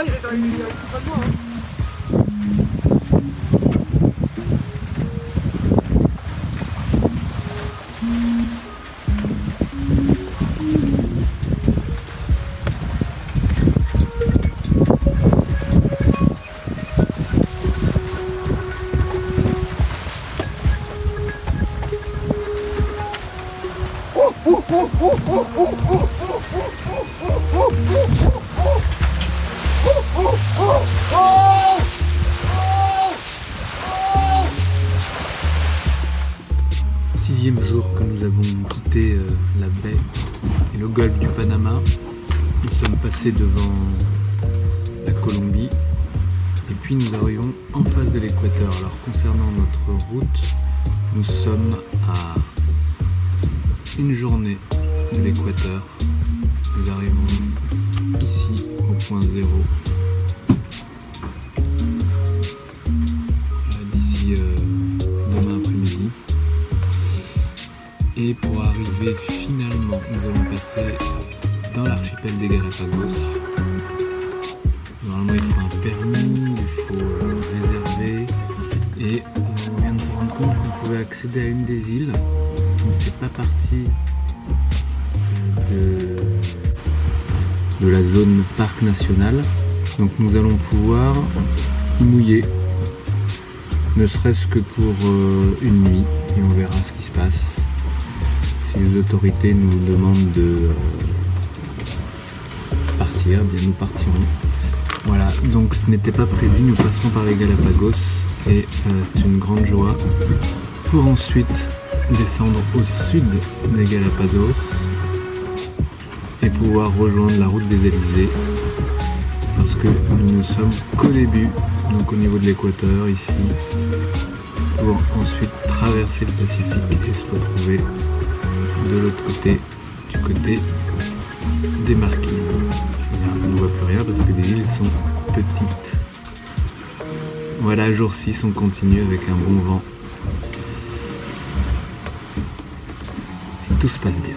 Là, il reste avec, avec pas de moi. Hein. Sixième jour que nous avons quitté euh, la baie et le golfe du Panama. Nous sommes passés devant la Colombie et puis nous arrivons en face de l'équateur. Alors concernant notre route, nous sommes à une journée de l'équateur. Nous arrivons ici au point zéro. Normalement, il faut un permis, il faut réserver. Et on vient de se rendre compte qu'on pouvait accéder à une des îles qui ne fait pas partie de, de la zone parc national. Donc nous allons pouvoir mouiller, ne serait-ce que pour euh, une nuit, et on verra ce qui se passe si les autorités nous demandent de euh, bien nous partirons. Voilà, donc ce n'était pas prévu, nous passerons par les Galapagos et euh, c'est une grande joie pour ensuite descendre au sud des Galapagos et pouvoir rejoindre la route des Élysées parce que nous ne sommes qu'au début, donc au niveau de l'équateur ici, pour ensuite traverser le Pacifique et se retrouver de l'autre côté, du côté des Marquises. Ne voit plus rien parce que les îles sont petites. Voilà, jour 6, on continue avec un bon vent. Et tout se passe bien.